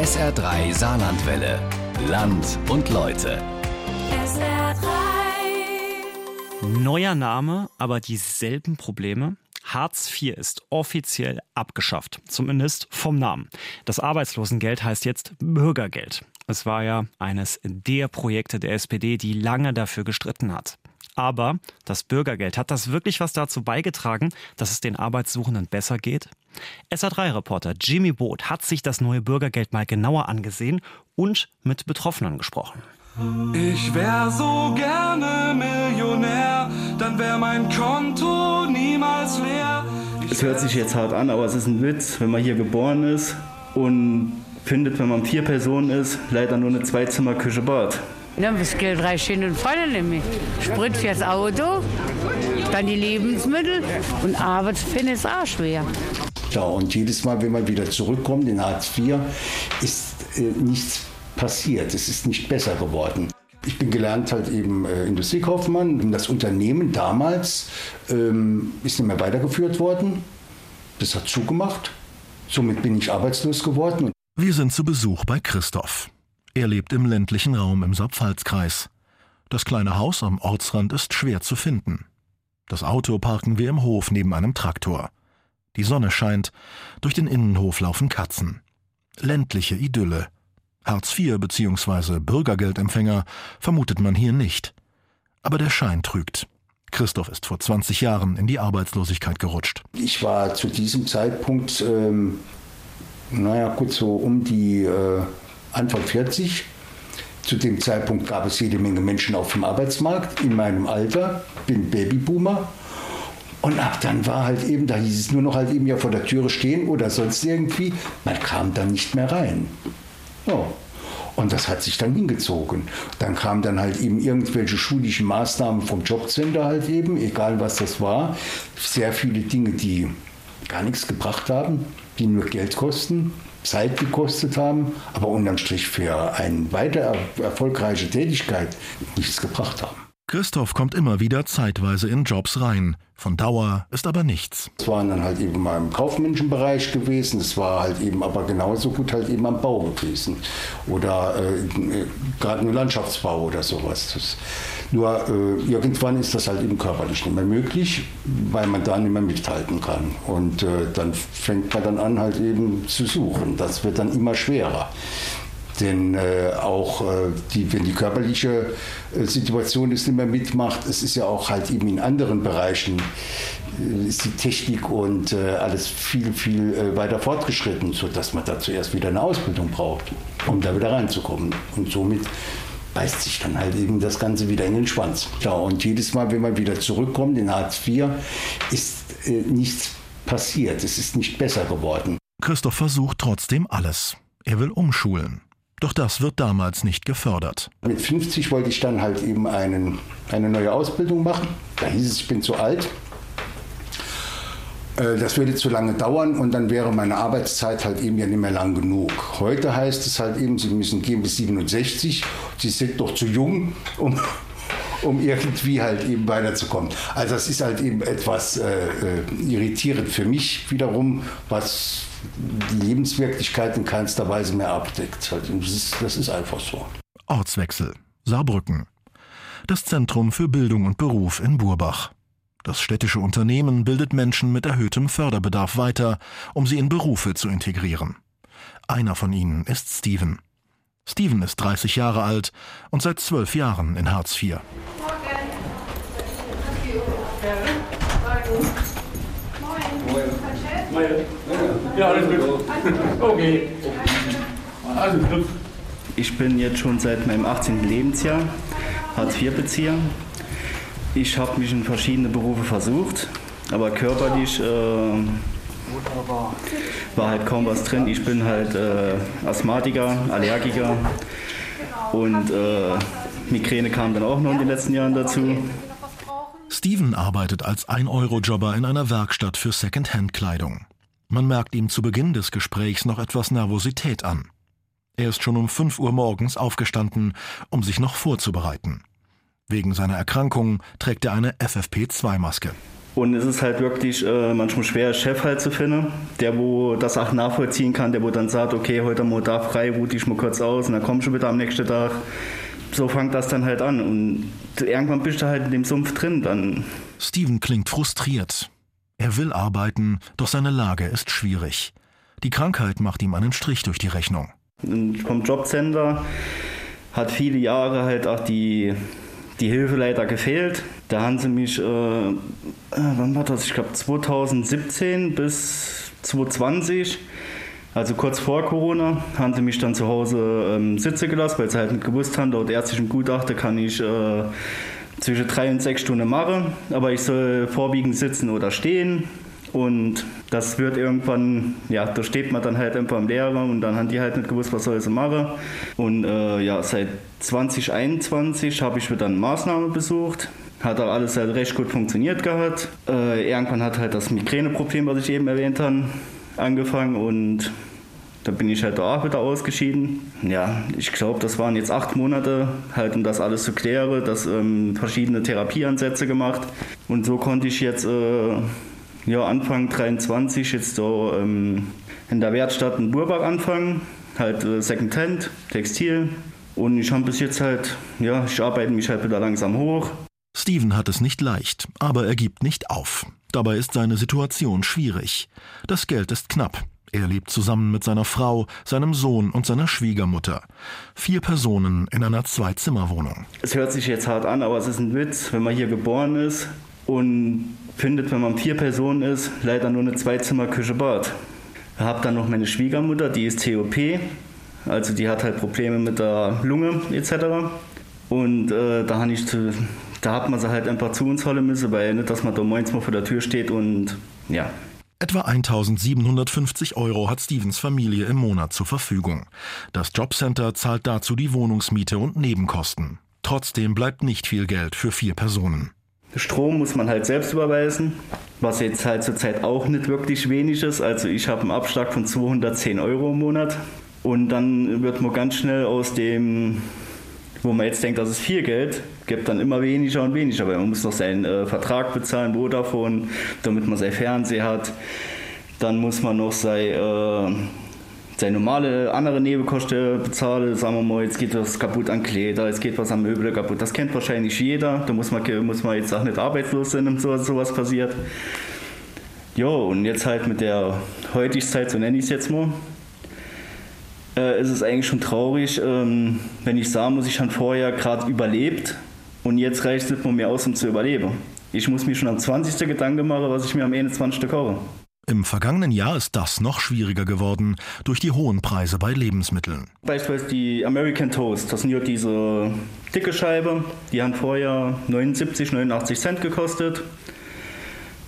SR3 Saarlandwelle. Land und Leute. SR3. Neuer Name, aber dieselben Probleme. Hartz IV ist offiziell abgeschafft, zumindest vom Namen. Das Arbeitslosengeld heißt jetzt Bürgergeld. Es war ja eines der Projekte der SPD, die lange dafür gestritten hat. Aber das Bürgergeld, hat das wirklich was dazu beigetragen, dass es den Arbeitssuchenden besser geht? SA3-Reporter Jimmy Boot hat sich das neue Bürgergeld mal genauer angesehen und mit Betroffenen gesprochen. Ich wär so gerne Millionär, dann wär mein Konto niemals leer. Ich Es hört sich jetzt hart an, aber es ist ein Witz, wenn man hier geboren ist und findet, wenn man vier Personen ist, leider nur eine Zweizimmer-Küche Bad. Ja, das Geld reicht hin und vorne nämlich. Sprit fürs Auto, dann die Lebensmittel und Arbeit finde ich auch schwer. Ja, und jedes Mal, wenn man wieder zurückkommt in Hartz IV, ist äh, nichts passiert. Es ist nicht besser geworden. Ich bin gelernt halt eben äh, Industriekaufmann. Das Unternehmen damals ähm, ist nicht mehr weitergeführt worden. Das hat zugemacht. Somit bin ich arbeitslos geworden. Wir sind zu Besuch bei Christoph. Er lebt im ländlichen Raum im Saarpfalzkreis. Das kleine Haus am Ortsrand ist schwer zu finden. Das Auto parken wir im Hof neben einem Traktor. Die Sonne scheint, durch den Innenhof laufen Katzen. Ländliche Idylle. Hartz IV bzw. Bürgergeldempfänger vermutet man hier nicht. Aber der Schein trügt. Christoph ist vor 20 Jahren in die Arbeitslosigkeit gerutscht. Ich war zu diesem Zeitpunkt, ähm, naja gut, so um die äh, Anfang 40. Zu dem Zeitpunkt gab es jede Menge Menschen auf dem Arbeitsmarkt in meinem Alter, bin Babyboomer. Und ab dann war halt eben, da hieß es nur noch halt eben ja vor der Türe stehen oder sonst irgendwie. Man kam dann nicht mehr rein. Ja. Und das hat sich dann hingezogen. Dann kamen dann halt eben irgendwelche schulischen Maßnahmen vom Jobcenter halt eben, egal was das war. Sehr viele Dinge, die gar nichts gebracht haben, die nur Geld kosten, Zeit gekostet haben, aber unterm Strich für eine weiter erfolgreiche Tätigkeit nichts gebracht haben. Christoph kommt immer wieder zeitweise in Jobs rein. Von Dauer ist aber nichts. Es waren dann halt eben mal im kaufmännischen Bereich gewesen, es war halt eben aber genauso gut halt eben am Bau gewesen. Oder äh, gerade im Landschaftsbau oder sowas. Das, nur äh, irgendwann ist das halt eben körperlich nicht mehr möglich, weil man da nicht mehr mithalten kann. Und äh, dann fängt man dann an halt eben zu suchen. Das wird dann immer schwerer. Denn äh, auch äh, die, wenn die körperliche äh, Situation es nicht mehr mitmacht, es ist ja auch halt eben in anderen Bereichen äh, ist die Technik und äh, alles viel, viel äh, weiter fortgeschritten, sodass man dazu erst wieder eine Ausbildung braucht, um da wieder reinzukommen. Und somit beißt sich dann halt eben das Ganze wieder in den Schwanz. Ja, und jedes Mal, wenn man wieder zurückkommt in Hartz IV, ist nichts passiert. Es ist nicht besser geworden. Christoph versucht trotzdem alles. Er will umschulen. Doch das wird damals nicht gefördert. Mit 50 wollte ich dann halt eben einen, eine neue Ausbildung machen. Da hieß es, ich bin zu alt. Äh, Das würde zu lange dauern und dann wäre meine Arbeitszeit halt eben ja nicht mehr lang genug. Heute heißt es halt eben, Sie müssen gehen bis 67. Sie sind doch zu jung, um, um irgendwie halt eben weiterzukommen. Also das ist halt eben etwas äh, äh, irritierend für mich wiederum, was die Lebenswirklichkeit in keinster Weise mehr abdeckt. Das ist, das ist einfach so. Ortswechsel. Saarbrücken. Das Zentrum für Bildung und Beruf in Burbach. Das städtische Unternehmen bildet Menschen mit erhöhtem Förderbedarf weiter, um sie in Berufe zu integrieren. Einer von ihnen ist Steven. Steven ist 30 Jahre alt und seit zwölf Jahren in Hartz IV. Ja, alles gut. Okay. Alles gut. Ich bin jetzt schon seit meinem 18. Lebensjahr Hartz-IV-Bezieher. Ich habe mich in verschiedene Berufe versucht, aber körperlich äh, war halt kaum was drin. Ich bin halt äh, Asthmatiker, Allergiker und äh, Migräne kam dann auch noch in den letzten Jahren dazu. Steven arbeitet als 1-Euro-Jobber in einer Werkstatt für Second-Hand-Kleidung. Man merkt ihm zu Beginn des Gesprächs noch etwas Nervosität an. Er ist schon um 5 Uhr morgens aufgestanden, um sich noch vorzubereiten. Wegen seiner Erkrankung trägt er eine FFP2-Maske. Und es ist halt wirklich äh, manchmal schwer, Chef halt zu finden, der wo das auch nachvollziehen kann, der wo dann sagt, okay, heute mal da frei, ruhe ich mal kurz aus und dann komm schon wieder am nächsten Tag. So fängt das dann halt an und irgendwann bist du halt in dem Sumpf drin dann. Steven klingt frustriert. Er will arbeiten, doch seine Lage ist schwierig. Die Krankheit macht ihm einen Strich durch die Rechnung. Vom Jobcenter hat viele Jahre halt auch die, die Hilfe gefehlt. Da haben sie mich, äh, äh wann war das? Ich glaube 2017 bis 2020, also kurz vor Corona, haben sie mich dann zu Hause ähm, sitzen gelassen, weil sie halt nicht gewusst haben, dort ärztlichen Gutachten kann ich äh, zwischen drei und sechs Stunden machen, aber ich soll vorwiegend sitzen oder stehen. Und das wird irgendwann, ja, da steht man dann halt einfach im Lehrer und dann haben die halt nicht gewusst, was soll sie machen. Und äh, ja, seit 2021 habe ich wieder eine Maßnahme besucht. Hat auch alles halt recht gut funktioniert gehabt. Äh, irgendwann hat halt das Migräneproblem, was ich eben erwähnt habe, angefangen und da bin ich halt auch wieder ausgeschieden. Ja, ich glaube, das waren jetzt acht Monate, halt um das alles zu klären, das ähm, verschiedene Therapieansätze gemacht. Und so konnte ich jetzt äh, ja, Anfang 23 jetzt so ähm, in der Werkstatt in Burbach anfangen, halt äh, Secondhand, Textil. Und ich habe bis jetzt halt, ja, ich arbeite mich halt wieder langsam hoch. Steven hat es nicht leicht, aber er gibt nicht auf. Dabei ist seine Situation schwierig. Das Geld ist knapp. Er lebt zusammen mit seiner Frau, seinem Sohn und seiner Schwiegermutter. Vier Personen in einer Zwei-Zimmer-Wohnung. Es hört sich jetzt hart an, aber es ist ein Witz, wenn man hier geboren ist und findet, wenn man vier Personen ist, leider nur eine Zwei-Zimmer-Küche-Bad. Ich habe dann noch meine Schwiegermutter, die ist TOP, also die hat halt Probleme mit der Lunge etc. Und äh, da, ich zu, da hat man sie halt einfach zu uns holen müssen, weil nicht, dass man da morgens mal vor der Tür steht und ja. Etwa 1750 Euro hat Stevens Familie im Monat zur Verfügung. Das Jobcenter zahlt dazu die Wohnungsmiete und Nebenkosten. Trotzdem bleibt nicht viel Geld für vier Personen. Strom muss man halt selbst überweisen, was jetzt halt zurzeit auch nicht wirklich wenig ist. Also ich habe einen Abschlag von 210 Euro im Monat. Und dann wird man ganz schnell aus dem, wo man jetzt denkt, das ist viel Geld, gibt dann immer weniger und weniger, weil man muss noch seinen äh, Vertrag bezahlen, Vodafone, damit man sein Fernseher hat. Dann muss man noch sein äh, seine normale andere Nebenkosten bezahle, sagen wir mal, jetzt geht was kaputt an Kleider, jetzt geht was an Möbel kaputt. Das kennt wahrscheinlich jeder. Da muss man, muss man jetzt auch nicht arbeitslos sein, wenn so, sowas passiert. Ja, und jetzt halt mit der Heutigkeit, so nenne ich es jetzt mal, äh, ist es eigentlich schon traurig, ähm, wenn ich sagen muss, ich habe vorher gerade überlebt und jetzt reicht es nicht mehr aus, um zu überleben. Ich muss mir schon am 20. Gedanken machen, was ich mir am 21. koche. Im vergangenen Jahr ist das noch schwieriger geworden durch die hohen Preise bei Lebensmitteln. Beispielsweise die American Toast, das sind ja diese dicke Scheibe, die haben vorher 79, 89 Cent gekostet.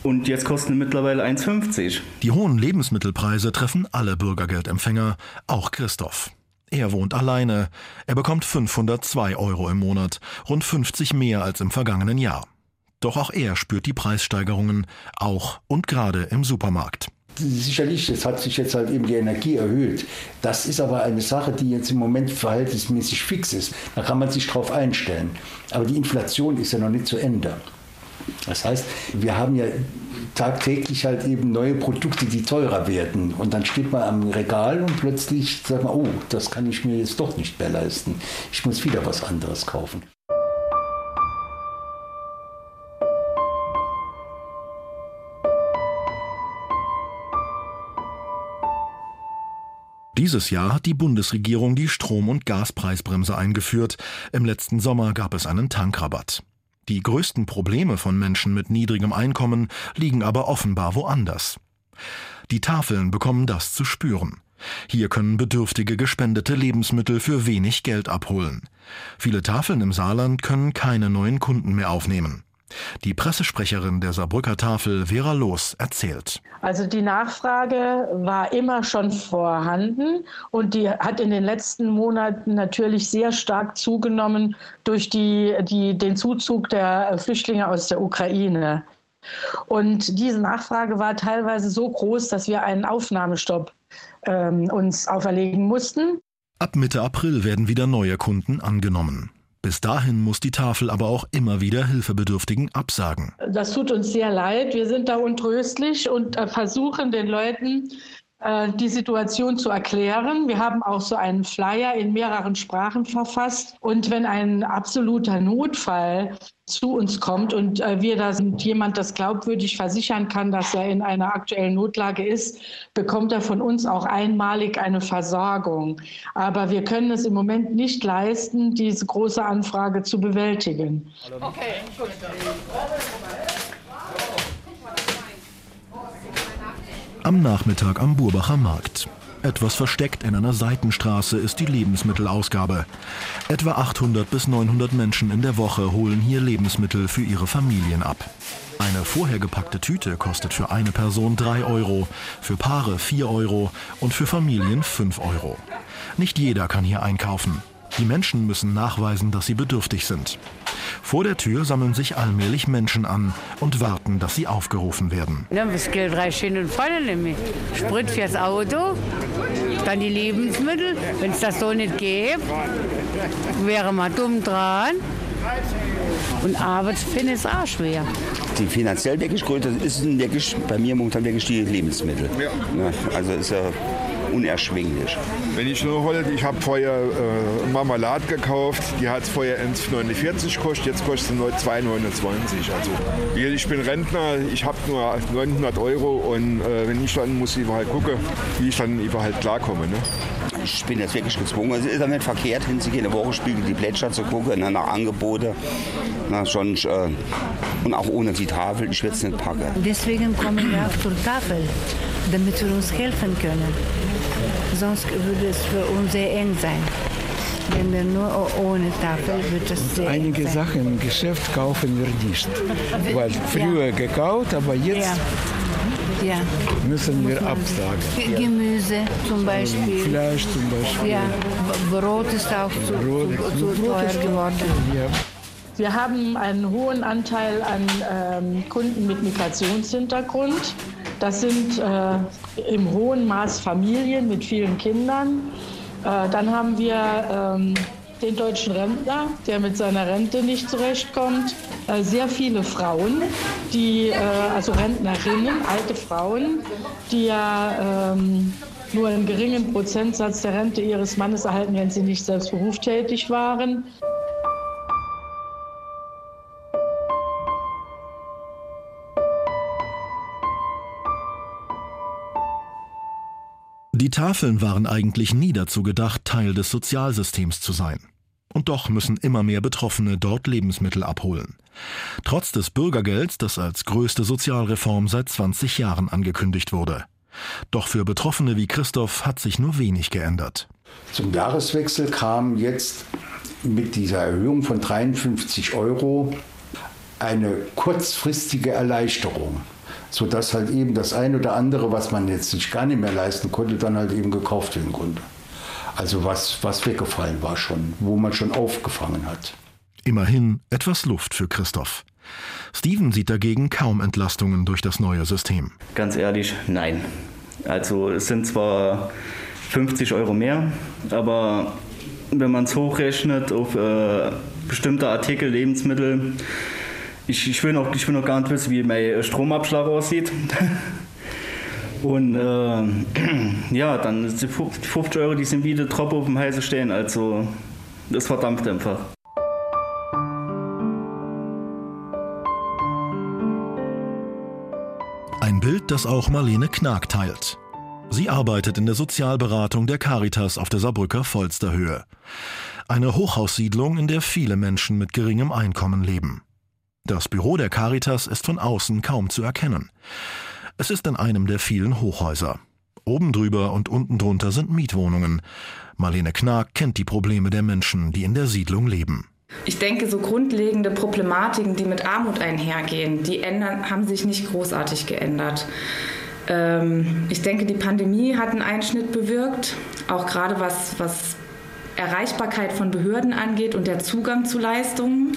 Und jetzt kosten mittlerweile 1,50. Die hohen Lebensmittelpreise treffen alle Bürgergeldempfänger, auch Christoph. Er wohnt alleine. Er bekommt 502 Euro im Monat, rund 50 mehr als im vergangenen Jahr. Doch auch er spürt die Preissteigerungen, auch und gerade im Supermarkt. Sicherlich, es hat sich jetzt halt eben die Energie erhöht. Das ist aber eine Sache, die jetzt im Moment verhältnismäßig fix ist. Da kann man sich drauf einstellen. Aber die Inflation ist ja noch nicht zu Ende. Das heißt, wir haben ja tagtäglich halt eben neue Produkte, die teurer werden. Und dann steht man am Regal und plötzlich sagt man, oh, das kann ich mir jetzt doch nicht mehr leisten. Ich muss wieder was anderes kaufen. Dieses Jahr hat die Bundesregierung die Strom- und Gaspreisbremse eingeführt. Im letzten Sommer gab es einen Tankrabatt. Die größten Probleme von Menschen mit niedrigem Einkommen liegen aber offenbar woanders. Die Tafeln bekommen das zu spüren. Hier können Bedürftige gespendete Lebensmittel für wenig Geld abholen. Viele Tafeln im Saarland können keine neuen Kunden mehr aufnehmen. Die Pressesprecherin der Saarbrücker Tafel, Vera Loos, erzählt. Also die Nachfrage war immer schon vorhanden und die hat in den letzten Monaten natürlich sehr stark zugenommen durch die, die, den Zuzug der Flüchtlinge aus der Ukraine. Und diese Nachfrage war teilweise so groß, dass wir einen Aufnahmestopp ähm, uns auferlegen mussten. Ab Mitte April werden wieder neue Kunden angenommen. Bis dahin muss die Tafel aber auch immer wieder Hilfebedürftigen absagen. Das tut uns sehr leid. Wir sind da untröstlich und äh, versuchen den Leuten die Situation zu erklären. Wir haben auch so einen Flyer in mehreren Sprachen verfasst. Und wenn ein absoluter Notfall zu uns kommt und äh, wir da sind, jemand das glaubwürdig versichern kann, dass er in einer aktuellen Notlage ist, bekommt er von uns auch einmalig eine Versorgung. Aber wir können es im Moment nicht leisten, diese große Anfrage zu bewältigen. Okay, gut. Am Nachmittag am Burbacher Markt. Etwas versteckt in einer Seitenstraße ist die Lebensmittelausgabe. Etwa 800 bis 900 Menschen in der Woche holen hier Lebensmittel für ihre Familien ab. Eine vorher gepackte Tüte kostet für eine Person 3 Euro, für Paare 4 Euro und für Familien 5 Euro. Nicht jeder kann hier einkaufen. Die Menschen müssen nachweisen, dass sie bedürftig sind. Vor der Tür sammeln sich allmählich Menschen an und warten, dass sie aufgerufen werden. Ja, das Geld reicht schön und voll nämlich. Sprit fürs Auto, dann die Lebensmittel. Wenn es das so nicht gäbe, wäre man dumm dran. Und Arbeit finde ich auch schwer. Die finanziell wirklich größte ist wirklich bei mir momentan wirklich die Lebensmittel. Ja. Also ist ja unerschwinglich. Wenn ich nur hole, ich habe vorher äh, Marmelade gekauft, die hat vorher 1,49 gekostet, jetzt kostet sie nur 2,29. Also ich bin Rentner, ich habe nur 900 Euro und äh, wenn ich dann muss ich halt gucken, wie ich dann überhaupt klarkomme. Ne? Ich bin jetzt wirklich gezwungen. Es ist ja nicht verkehrt, hinzugehen, eine Woche spiegel die Plätscher zu gucken, nach Angebote. Na, schon, äh, und auch ohne die Tafel, ich würde es nicht packen. Deswegen kommen wir auch zur Tafel, damit wir uns helfen können sonst würde es für uns sehr eng sein. Wenn wir nur ohne Tafel wird es sehr Einige sein. Sachen im Geschäft kaufen wir nicht. Weil früher ja. gekauft, aber jetzt ja. Ja. müssen wir absagen. Gemüse zum Beispiel. Fleisch zum Beispiel. Ja, Brot ist auch zu, Brot, zu, zu teuer geworden. Ja. Wir haben einen hohen Anteil an ähm, Kunden mit Migrationshintergrund. Das sind äh, im hohen Maß Familien mit vielen Kindern. Äh, dann haben wir ähm, den deutschen Rentner, der mit seiner Rente nicht zurechtkommt. Äh, sehr viele Frauen, die, äh, also Rentnerinnen, alte Frauen, die ja ähm, nur einen geringen Prozentsatz der Rente ihres Mannes erhalten, wenn sie nicht selbst berufstätig waren. Die Tafeln waren eigentlich nie dazu gedacht, Teil des Sozialsystems zu sein. Und doch müssen immer mehr Betroffene dort Lebensmittel abholen. Trotz des Bürgergelds, das als größte Sozialreform seit 20 Jahren angekündigt wurde. Doch für Betroffene wie Christoph hat sich nur wenig geändert. Zum Jahreswechsel kam jetzt mit dieser Erhöhung von 53 Euro eine kurzfristige Erleichterung sodass halt eben das ein oder andere, was man jetzt sich gar nicht mehr leisten konnte, dann halt eben gekauft wird im Grunde. Also was, was weggefallen war schon, wo man schon aufgefangen hat. Immerhin etwas Luft für Christoph. Steven sieht dagegen kaum Entlastungen durch das neue System. Ganz ehrlich, nein. Also es sind zwar 50 Euro mehr, aber wenn man es hochrechnet auf äh, bestimmte Artikel, Lebensmittel, ich, ich, will noch, ich will noch gar nicht wissen, wie mein Stromabschlag aussieht. Und äh, ja, dann die 50 Euro, die sind wie der auf dem heißen stehen. Also das verdampft einfach. Ein Bild, das auch Marlene Knag teilt. Sie arbeitet in der Sozialberatung der Caritas auf der Saarbrücker Volsterhöhe. Eine Hochhaussiedlung, in der viele Menschen mit geringem Einkommen leben. Das Büro der Caritas ist von außen kaum zu erkennen. Es ist in einem der vielen Hochhäuser. Oben drüber und unten drunter sind Mietwohnungen. Marlene Knag kennt die Probleme der Menschen, die in der Siedlung leben. Ich denke, so grundlegende Problematiken, die mit Armut einhergehen, die ändern, haben sich nicht großartig geändert. Ähm, ich denke, die Pandemie hat einen Einschnitt bewirkt, auch gerade was, was Erreichbarkeit von Behörden angeht und der Zugang zu Leistungen.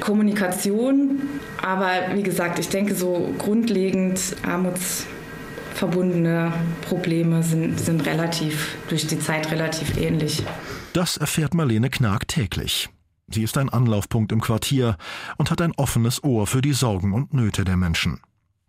Kommunikation. Aber wie gesagt, ich denke, so grundlegend armutsverbundene Probleme sind, sind relativ durch die Zeit relativ ähnlich. Das erfährt Marlene Knag täglich. Sie ist ein Anlaufpunkt im Quartier und hat ein offenes Ohr für die Sorgen und Nöte der Menschen.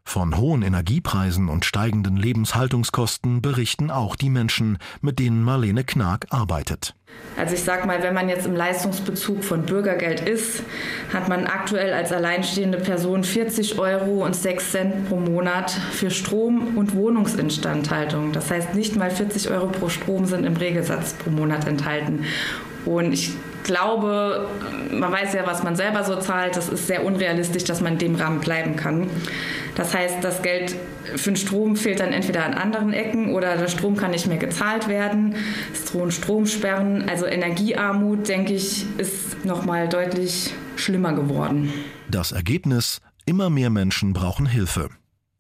Von hohen Energiepreisen und steigenden Lebenshaltungskosten berichten auch die Menschen, mit denen Marlene Knag arbeitet. Also ich sag mal, wenn man jetzt im Leistungsbezug von Bürgergeld ist, hat man aktuell als alleinstehende Person 40 Euro und 6 Cent pro Monat für Strom und Wohnungsinstandhaltung. Das heißt, nicht mal 40 Euro pro Strom sind im Regelsatz pro Monat enthalten. Und ich glaube, man weiß ja, was man selber so zahlt. Das ist sehr unrealistisch, dass man in dem Rahmen bleiben kann. Das heißt, das Geld für den Strom fehlt dann entweder an anderen Ecken oder der Strom kann nicht mehr gezahlt werden. Es drohen Stromsperren. Also Energiearmut, denke ich, ist noch mal deutlich schlimmer geworden. Das Ergebnis: Immer mehr Menschen brauchen Hilfe.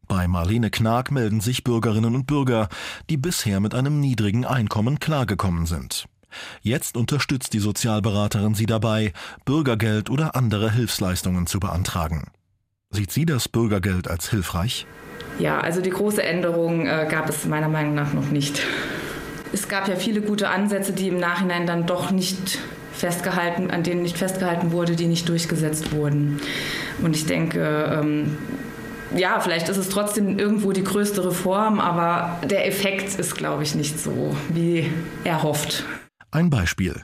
Bei Marlene Knag melden sich Bürgerinnen und Bürger, die bisher mit einem niedrigen Einkommen klargekommen sind. Jetzt unterstützt die Sozialberaterin sie dabei, Bürgergeld oder andere Hilfsleistungen zu beantragen. Sieht sie das Bürgergeld als hilfreich? Ja, also die große Änderung äh, gab es meiner Meinung nach noch nicht. Es gab ja viele gute Ansätze, die im Nachhinein dann doch nicht festgehalten, an denen nicht festgehalten wurde, die nicht durchgesetzt wurden. Und ich denke, ähm, ja, vielleicht ist es trotzdem irgendwo die größte Reform, aber der Effekt ist, glaube ich, nicht so, wie er hofft. Ein Beispiel.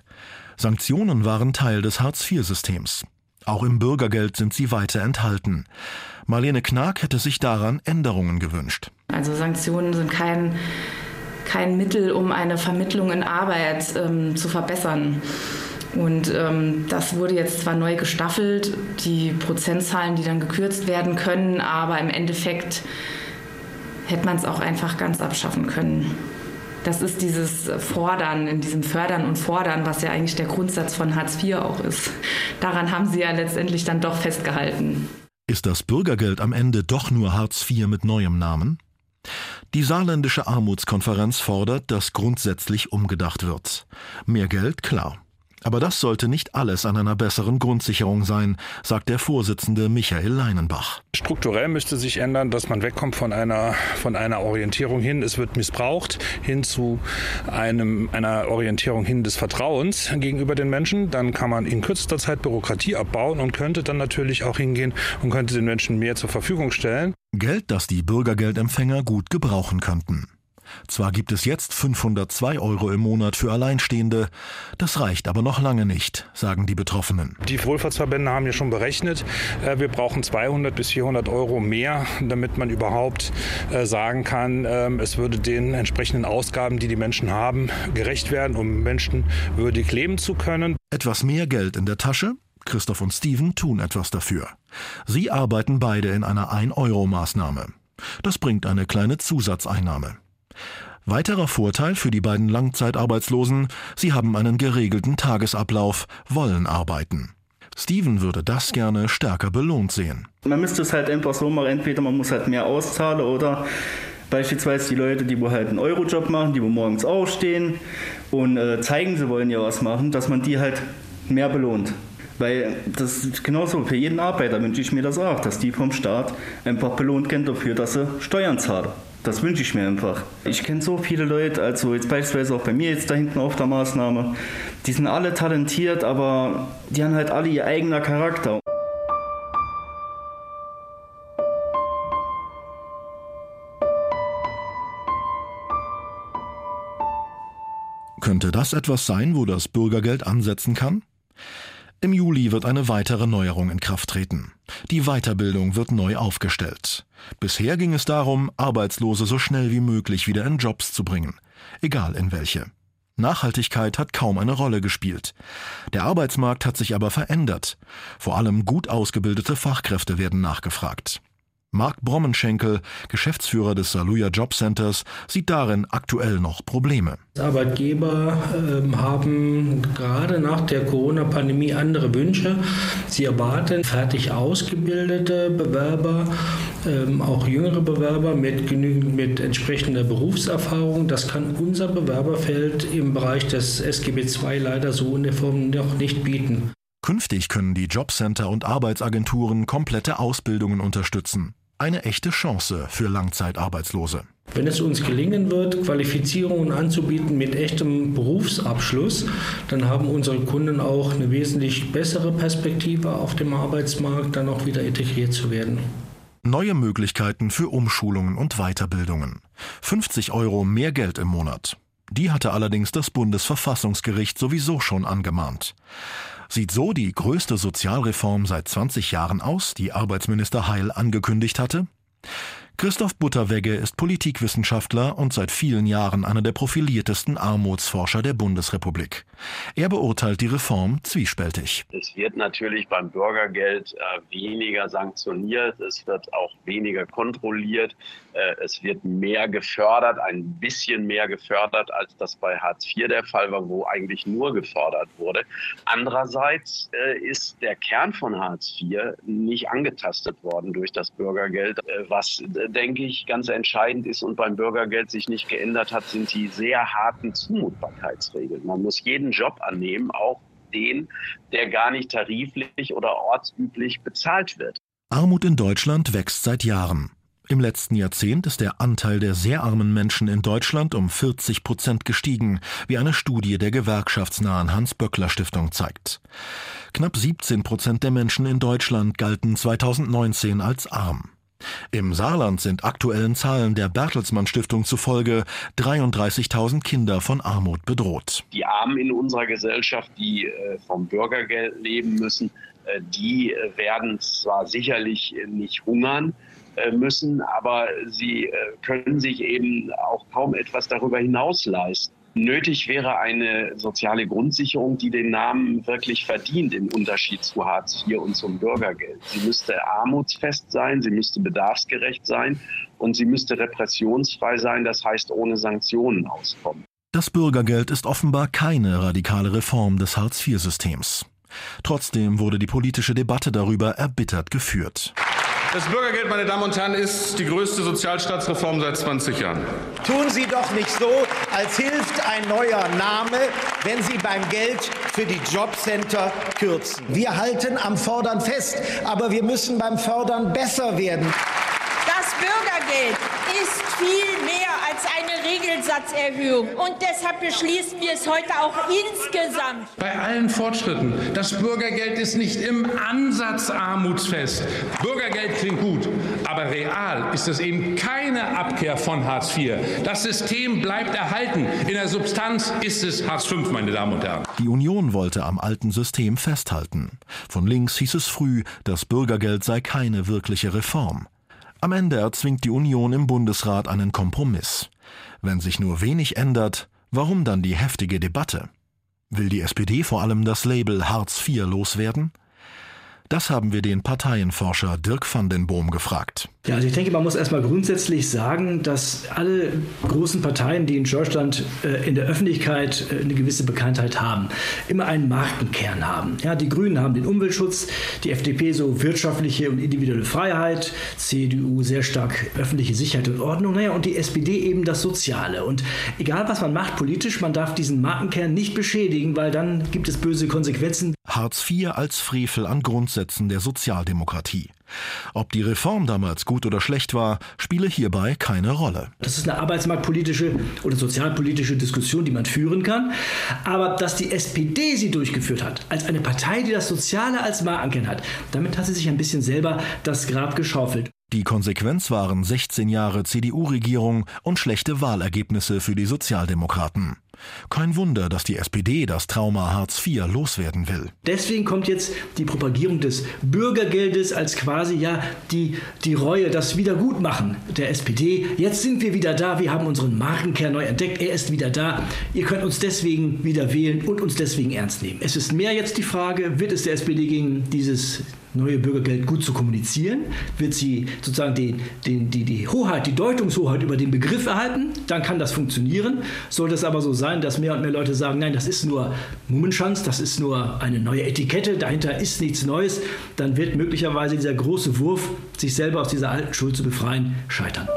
Sanktionen waren Teil des Hartz-IV-Systems. Auch im Bürgergeld sind sie weiter enthalten. Marlene Knag hätte sich daran Änderungen gewünscht. Also Sanktionen sind kein, kein Mittel, um eine Vermittlung in Arbeit ähm, zu verbessern. Und ähm, das wurde jetzt zwar neu gestaffelt, die Prozentzahlen, die dann gekürzt werden können, aber im Endeffekt hätte man es auch einfach ganz abschaffen können. Das ist dieses Fordern, in diesem Fördern und Fordern, was ja eigentlich der Grundsatz von Hartz IV auch ist. Daran haben Sie ja letztendlich dann doch festgehalten. Ist das Bürgergeld am Ende doch nur Hartz IV mit neuem Namen? Die saarländische Armutskonferenz fordert, dass grundsätzlich umgedacht wird. Mehr Geld, klar. Aber das sollte nicht alles an einer besseren Grundsicherung sein, sagt der Vorsitzende Michael Leinenbach. Strukturell müsste sich ändern, dass man wegkommt von einer, von einer Orientierung hin, es wird missbraucht, hin zu einem, einer Orientierung hin des Vertrauens gegenüber den Menschen. Dann kann man in kürzester Zeit Bürokratie abbauen und könnte dann natürlich auch hingehen und könnte den Menschen mehr zur Verfügung stellen. Geld, das die Bürgergeldempfänger gut gebrauchen könnten. Zwar gibt es jetzt 502 Euro im Monat für Alleinstehende, das reicht aber noch lange nicht, sagen die Betroffenen. Die Wohlfahrtsverbände haben ja schon berechnet, äh, wir brauchen 200 bis 400 Euro mehr, damit man überhaupt äh, sagen kann, ähm, es würde den entsprechenden Ausgaben, die die Menschen haben, gerecht werden, um menschenwürdig leben zu können. Etwas mehr Geld in der Tasche? Christoph und Steven tun etwas dafür. Sie arbeiten beide in einer 1-Euro-Maßnahme. Das bringt eine kleine Zusatzeinnahme. Weiterer Vorteil für die beiden Langzeitarbeitslosen, sie haben einen geregelten Tagesablauf, wollen arbeiten. Steven würde das gerne stärker belohnt sehen. Man müsste es halt einfach so machen, entweder man muss halt mehr auszahlen oder beispielsweise die Leute, die wo halt einen Eurojob machen, die wo morgens aufstehen und äh, zeigen, sie wollen ja was machen, dass man die halt mehr belohnt. Weil das ist genauso, für jeden Arbeiter wünsche ich mir das auch, dass die vom Staat einfach belohnt werden dafür, dass sie Steuern zahlen. Das wünsche ich mir einfach. Ich kenne so viele Leute, also jetzt beispielsweise auch bei mir jetzt da hinten auf der Maßnahme, die sind alle talentiert, aber die haben halt alle ihr eigener Charakter. Könnte das etwas sein, wo das Bürgergeld ansetzen kann? Im Juli wird eine weitere Neuerung in Kraft treten. Die Weiterbildung wird neu aufgestellt. Bisher ging es darum, Arbeitslose so schnell wie möglich wieder in Jobs zu bringen, egal in welche. Nachhaltigkeit hat kaum eine Rolle gespielt. Der Arbeitsmarkt hat sich aber verändert. Vor allem gut ausgebildete Fachkräfte werden nachgefragt. Marc Brommenschenkel, Geschäftsführer des Saluja Job Centers, sieht darin aktuell noch Probleme. Arbeitgeber äh, haben gerade nach der Corona-Pandemie andere Wünsche. Sie erwarten fertig ausgebildete Bewerber, ähm, auch jüngere Bewerber mit genügend mit entsprechender Berufserfahrung. Das kann unser Bewerberfeld im Bereich des SGB II leider so in der Form noch nicht bieten. Künftig können die Jobcenter und Arbeitsagenturen komplette Ausbildungen unterstützen. Eine echte Chance für Langzeitarbeitslose. Wenn es uns gelingen wird, Qualifizierungen anzubieten mit echtem Berufsabschluss, dann haben unsere Kunden auch eine wesentlich bessere Perspektive auf dem Arbeitsmarkt, dann auch wieder integriert zu werden. Neue Möglichkeiten für Umschulungen und Weiterbildungen. 50 Euro mehr Geld im Monat. Die hatte allerdings das Bundesverfassungsgericht sowieso schon angemahnt. Sieht so die größte Sozialreform seit 20 Jahren aus, die Arbeitsminister Heil angekündigt hatte? Christoph Butterwegge ist Politikwissenschaftler und seit vielen Jahren einer der profiliertesten Armutsforscher der Bundesrepublik. Er beurteilt die Reform zwiespältig. Es wird natürlich beim Bürgergeld äh, weniger sanktioniert, es wird auch weniger kontrolliert, äh, es wird mehr gefördert, ein bisschen mehr gefördert, als das bei Hartz IV der Fall war, wo eigentlich nur gefördert wurde. Andererseits äh, ist der Kern von Hartz IV nicht angetastet worden durch das Bürgergeld, äh, was denke ich, ganz entscheidend ist und beim Bürgergeld sich nicht geändert hat, sind die sehr harten Zumutbarkeitsregeln. Man muss jeden Job annehmen, auch den, der gar nicht tariflich oder ortsüblich bezahlt wird. Armut in Deutschland wächst seit Jahren. Im letzten Jahrzehnt ist der Anteil der sehr armen Menschen in Deutschland um 40 Prozent gestiegen, wie eine Studie der gewerkschaftsnahen Hans-Böckler-Stiftung zeigt. Knapp 17 Prozent der Menschen in Deutschland galten 2019 als arm. Im Saarland sind aktuellen Zahlen der Bertelsmann Stiftung zufolge 33.000 Kinder von Armut bedroht. Die Armen in unserer Gesellschaft, die äh, vom Bürgergeld leben müssen, äh, die äh, werden zwar sicherlich nicht hungern, müssen, aber sie können sich eben auch kaum etwas darüber hinaus leisten. Nötig wäre eine soziale Grundsicherung, die den Namen wirklich verdient im Unterschied zu Hartz IV und zum Bürgergeld. Sie müsste armutsfest sein, sie müsste bedarfsgerecht sein und sie müsste repressionsfrei sein, das heißt ohne Sanktionen auskommen. Das Bürgergeld ist offenbar keine radikale Reform des Hartz-IV-Systems. Trotzdem wurde die politische Debatte darüber erbittert geführt. Das Bürgergeld, meine Damen und Herren, ist die größte Sozialstaatsreform seit 20 Jahren. Tun Sie doch nicht so, als hilft ein neuer Name, wenn Sie beim Geld für die Jobcenter kürzen. Wir halten am Fördern fest, aber wir müssen beim Fördern besser werden. Das Bürgergeld ist viel mehr als eine Regelsatzerhöhung. Und deshalb beschließen wir es heute auch insgesamt. Bei allen Fortschritten, das Bürgergeld ist nicht im Ansatz armutsfest. Bürgergeld klingt gut, aber real ist es eben keine Abkehr von Hartz IV. Das System bleibt erhalten. In der Substanz ist es Hartz V, meine Damen und Herren. Die Union wollte am alten System festhalten. Von links hieß es früh, das Bürgergeld sei keine wirkliche Reform. Am Ende erzwingt die Union im Bundesrat einen Kompromiss. Wenn sich nur wenig ändert, warum dann die heftige Debatte? Will die SPD vor allem das Label Hartz IV loswerden? Das haben wir den Parteienforscher Dirk van den Boom gefragt. Ja, also ich denke, man muss erstmal grundsätzlich sagen, dass alle großen Parteien, die in Deutschland äh, in der Öffentlichkeit äh, eine gewisse Bekanntheit haben, immer einen Markenkern haben. Ja, die Grünen haben den Umweltschutz, die FDP so wirtschaftliche und individuelle Freiheit, CDU sehr stark öffentliche Sicherheit und Ordnung, naja, und die SPD eben das Soziale. Und egal was man macht politisch, man darf diesen Markenkern nicht beschädigen, weil dann gibt es böse Konsequenzen. Hartz IV als Frevel an Grundsätzen der Sozialdemokratie. Ob die Reform damals gut oder schlecht war, spiele hierbei keine Rolle. Das ist eine arbeitsmarktpolitische oder sozialpolitische Diskussion, die man führen kann. Aber dass die SPD sie durchgeführt hat, als eine Partei, die das Soziale als Markenkern hat, damit hat sie sich ein bisschen selber das Grab geschaufelt. Die Konsequenz waren 16 Jahre CDU-Regierung und schlechte Wahlergebnisse für die Sozialdemokraten. Kein Wunder, dass die SPD das Trauma Hartz IV loswerden will. Deswegen kommt jetzt die Propagierung des Bürgergeldes als quasi ja die, die Reue, das Wiedergutmachen der SPD. Jetzt sind wir wieder da, wir haben unseren Markenkern neu entdeckt, er ist wieder da. Ihr könnt uns deswegen wieder wählen und uns deswegen ernst nehmen. Es ist mehr jetzt die Frage, wird es der SPD gegen dieses neue Bürgergeld gut zu kommunizieren? Wird sie sozusagen den, den, die, die Hoheit, die Deutungshoheit über den Begriff erhalten? Dann kann das funktionieren. Sollte es aber so sein, dass mehr und mehr Leute sagen, nein, das ist nur Mummenschanz, das ist nur eine neue Etikette, dahinter ist nichts Neues, dann wird möglicherweise dieser große Wurf, sich selber aus dieser alten Schuld zu befreien, scheitern.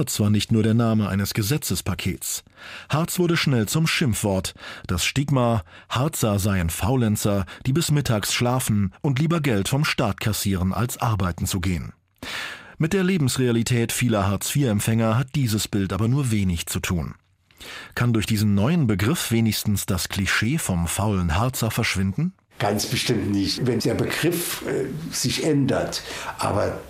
Harz war nicht nur der Name eines Gesetzespakets. Harz wurde schnell zum Schimpfwort. Das Stigma, Harzer seien Faulenzer, die bis mittags schlafen und lieber Geld vom Staat kassieren, als arbeiten zu gehen. Mit der Lebensrealität vieler Hartz-IV-Empfänger hat dieses Bild aber nur wenig zu tun. Kann durch diesen neuen Begriff wenigstens das Klischee vom faulen Harzer verschwinden? Ganz bestimmt nicht. Wenn der Begriff äh, sich ändert, aber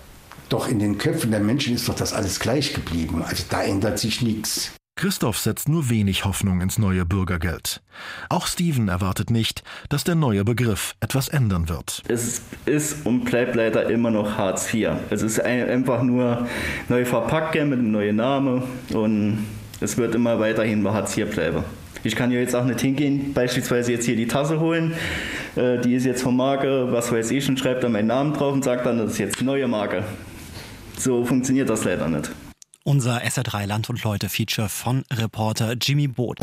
doch in den Köpfen der Menschen ist doch das alles gleich geblieben. Also da ändert sich nichts. Christoph setzt nur wenig Hoffnung ins neue Bürgergeld. Auch Steven erwartet nicht, dass der neue Begriff etwas ändern wird. Es ist und bleibt leider immer noch Hartz IV. Es ist einfach nur neu verpackt mit einem neuen Namen und es wird immer weiterhin bei Hartz IV bleiben. Ich kann ja jetzt auch nicht hingehen, beispielsweise jetzt hier die Tasse holen. Äh, die ist jetzt von Marke, was weiß ich, und schreibt da meinen Namen drauf und sagt dann, das ist jetzt neue Marke. So funktioniert das leider nicht. Unser SR3 Land und Leute Feature von Reporter Jimmy Boot.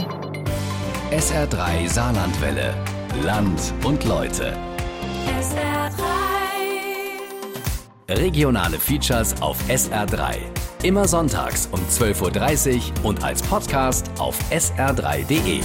SR3 Saarlandwelle. Land und Leute. SR3. Regionale Features auf SR3. Immer sonntags um 12.30 Uhr und als Podcast auf sr3.de.